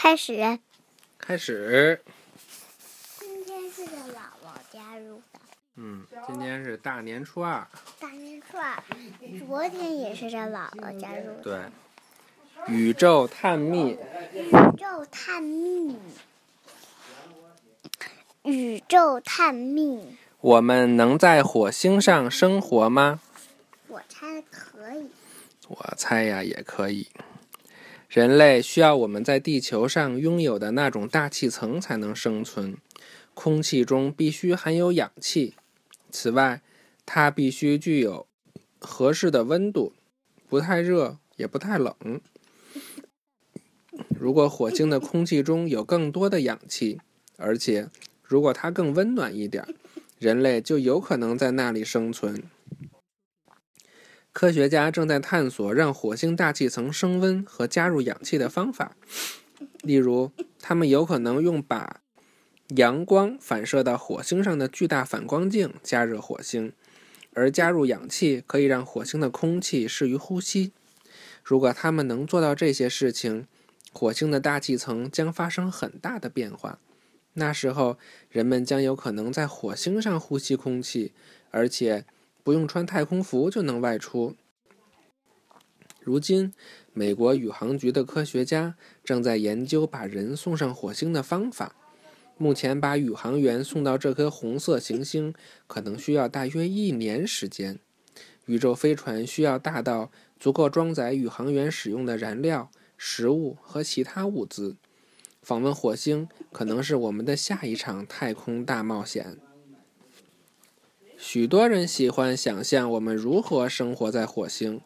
开始。开始。今天是个姥姥加入的。嗯，今天是大年初二。大年初二，昨天也是这姥姥加入的。对。宇宙探秘。宇宙探秘。宇宙探秘。我们能在火星上生活吗？我猜可以。我猜呀，也可以。人类需要我们在地球上拥有的那种大气层才能生存，空气中必须含有氧气。此外，它必须具有合适的温度，不太热也不太冷。如果火星的空气中有更多的氧气，而且如果它更温暖一点，人类就有可能在那里生存。科学家正在探索让火星大气层升温和加入氧气的方法，例如，他们有可能用把阳光反射到火星上的巨大反光镜加热火星，而加入氧气可以让火星的空气适于呼吸。如果他们能做到这些事情，火星的大气层将发生很大的变化。那时候，人们将有可能在火星上呼吸空气，而且。不用穿太空服就能外出。如今，美国宇航局的科学家正在研究把人送上火星的方法。目前，把宇航员送到这颗红色行星可能需要大约一年时间。宇宙飞船需要大到足够装载宇航员使用的燃料、食物和其他物资。访问火星可能是我们的下一场太空大冒险。许多人喜欢想象我们如何生活在火星。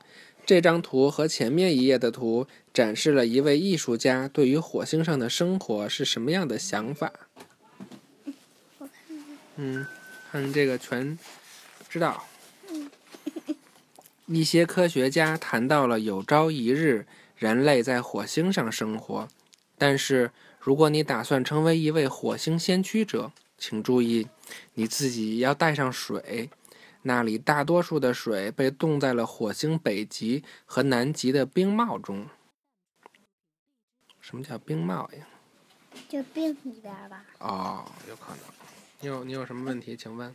这张图和前面一页的图展示了一位艺术家对于火星上的生活是什么样的想法。嗯，看这个全知道。一些科学家谈到了有朝一日人类在火星上生活，但是如果你打算成为一位火星先驱者。请注意，你自己要带上水。那里大多数的水被冻在了火星北极和南极的冰帽中。什么叫冰帽呀？就冰里边吧。哦，有可能。你有你有什么问题，请问？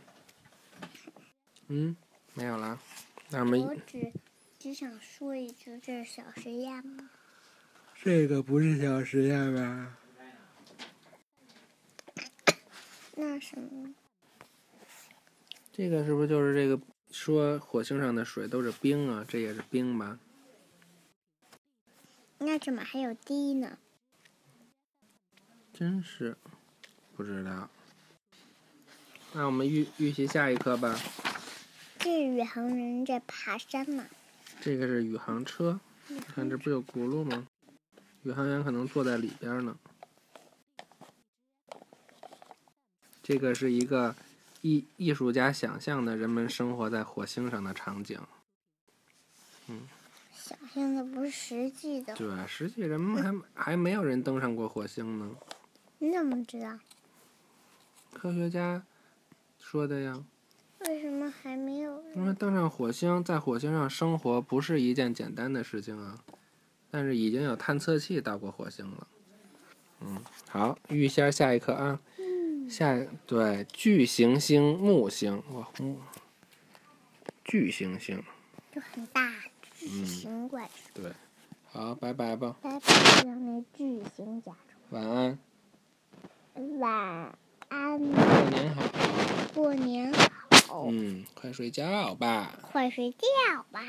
嗯，没有了。那我们我只只想说一句，这是小实验吗？这个不是小实验吧？那什么？这个是不是就是这个说火星上的水都是冰啊？这也是冰吧？那怎么还有滴呢？真是不知道。那我们预预习下一课吧。这宇航员在爬山呢。这个是宇航车，看这不有轱辘吗？宇航员可能坐在里边呢。这个是一个艺艺术家想象的人们生活在火星上的场景，嗯，想象的不是实际的。对，实际人们还还没有人登上过火星呢。你怎么知道？科学家说的呀。为什么还没有？因为登上火星，在火星上生活不是一件简单的事情啊。但是已经有探测器到过火星了。嗯，好，预先下一课啊。下对巨行星木星哇木巨行星。就很大巨型怪兽。对。好拜拜吧。拜拜让那巨型甲虫。晚安。晚安。过年好。过年好。嗯快睡觉吧。快睡觉吧